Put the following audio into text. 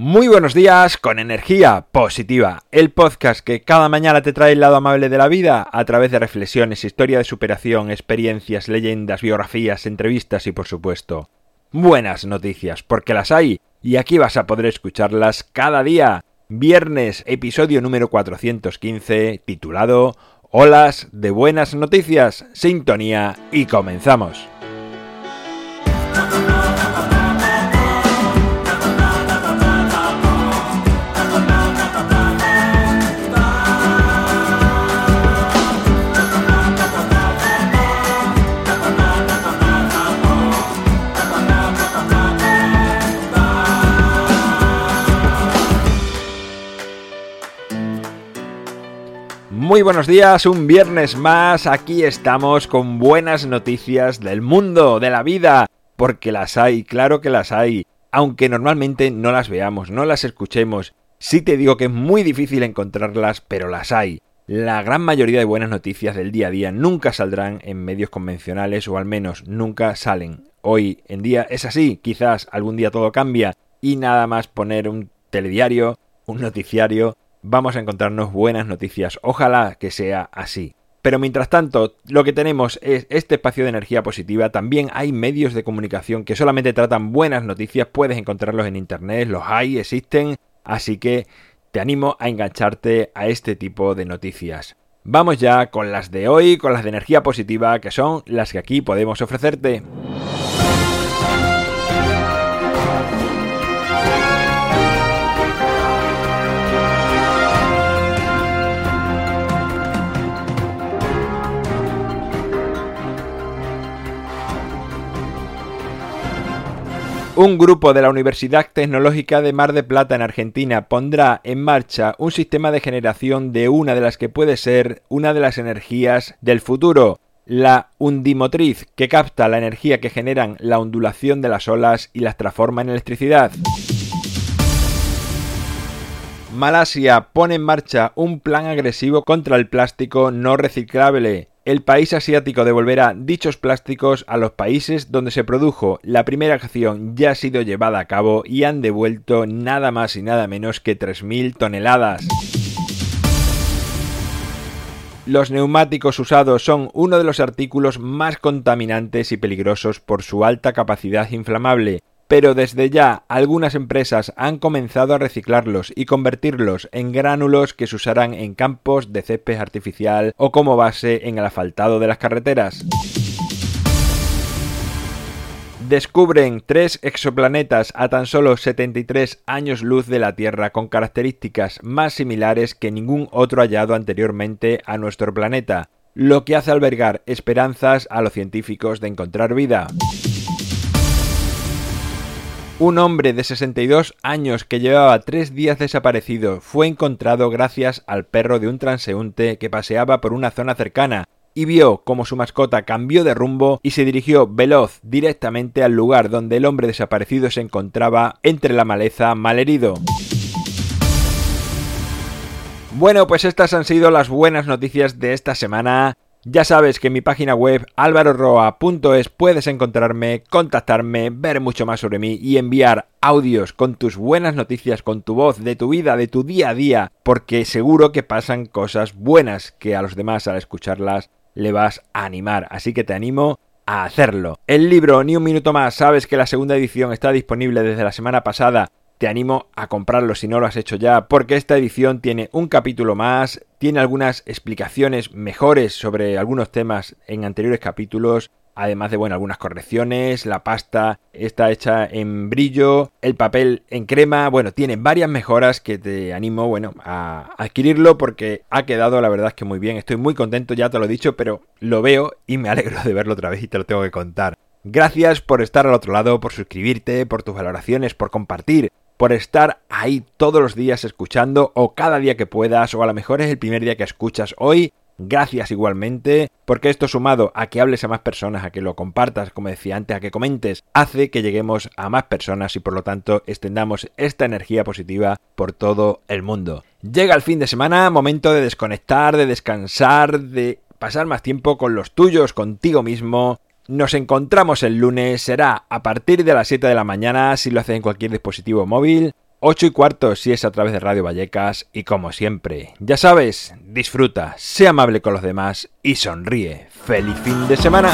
Muy buenos días con energía positiva, el podcast que cada mañana te trae el lado amable de la vida a través de reflexiones, historia de superación, experiencias, leyendas, biografías, entrevistas y por supuesto buenas noticias, porque las hay y aquí vas a poder escucharlas cada día. Viernes, episodio número 415, titulado Olas de buenas noticias, sintonía y comenzamos. Muy buenos días, un viernes más, aquí estamos con buenas noticias del mundo, de la vida, porque las hay, claro que las hay, aunque normalmente no las veamos, no las escuchemos. Sí te digo que es muy difícil encontrarlas, pero las hay. La gran mayoría de buenas noticias del día a día nunca saldrán en medios convencionales o al menos nunca salen. Hoy en día es así, quizás algún día todo cambia y nada más poner un telediario, un noticiario vamos a encontrarnos buenas noticias. Ojalá que sea así. Pero mientras tanto, lo que tenemos es este espacio de energía positiva. También hay medios de comunicación que solamente tratan buenas noticias. Puedes encontrarlos en internet, los hay, existen. Así que te animo a engancharte a este tipo de noticias. Vamos ya con las de hoy, con las de energía positiva, que son las que aquí podemos ofrecerte. Un grupo de la Universidad Tecnológica de Mar de Plata en Argentina pondrá en marcha un sistema de generación de una de las que puede ser una de las energías del futuro, la undimotriz, que capta la energía que generan la ondulación de las olas y las transforma en electricidad. Malasia pone en marcha un plan agresivo contra el plástico no reciclable el país asiático devolverá dichos plásticos a los países donde se produjo. La primera acción ya ha sido llevada a cabo y han devuelto nada más y nada menos que 3.000 toneladas. Los neumáticos usados son uno de los artículos más contaminantes y peligrosos por su alta capacidad inflamable pero desde ya algunas empresas han comenzado a reciclarlos y convertirlos en gránulos que se usarán en campos de césped artificial o como base en el asfaltado de las carreteras. Descubren tres exoplanetas a tan solo 73 años luz de la Tierra con características más similares que ningún otro hallado anteriormente a nuestro planeta, lo que hace albergar esperanzas a los científicos de encontrar vida. Un hombre de 62 años que llevaba tres días desaparecido fue encontrado gracias al perro de un transeúnte que paseaba por una zona cercana y vio cómo su mascota cambió de rumbo y se dirigió veloz directamente al lugar donde el hombre desaparecido se encontraba entre la maleza malherido. Bueno, pues estas han sido las buenas noticias de esta semana. Ya sabes que en mi página web alvaroroa.es puedes encontrarme, contactarme, ver mucho más sobre mí y enviar audios con tus buenas noticias, con tu voz, de tu vida, de tu día a día, porque seguro que pasan cosas buenas que a los demás al escucharlas le vas a animar. Así que te animo a hacerlo. El libro Ni un minuto más, sabes que la segunda edición está disponible desde la semana pasada te animo a comprarlo si no lo has hecho ya, porque esta edición tiene un capítulo más, tiene algunas explicaciones mejores sobre algunos temas en anteriores capítulos, además de bueno, algunas correcciones, la pasta está hecha en brillo, el papel en crema, bueno, tiene varias mejoras que te animo, bueno, a adquirirlo porque ha quedado la verdad es que muy bien, estoy muy contento, ya te lo he dicho, pero lo veo y me alegro de verlo otra vez y te lo tengo que contar. Gracias por estar al otro lado, por suscribirte, por tus valoraciones, por compartir por estar ahí todos los días escuchando o cada día que puedas o a lo mejor es el primer día que escuchas hoy. Gracias igualmente, porque esto sumado a que hables a más personas, a que lo compartas, como decía antes, a que comentes, hace que lleguemos a más personas y por lo tanto extendamos esta energía positiva por todo el mundo. Llega el fin de semana, momento de desconectar, de descansar, de pasar más tiempo con los tuyos, contigo mismo, nos encontramos el lunes, será a partir de las 7 de la mañana si lo haces en cualquier dispositivo móvil, 8 y cuarto si es a través de Radio Vallecas y como siempre, ya sabes, disfruta, sea amable con los demás y sonríe. ¡Feliz fin de semana!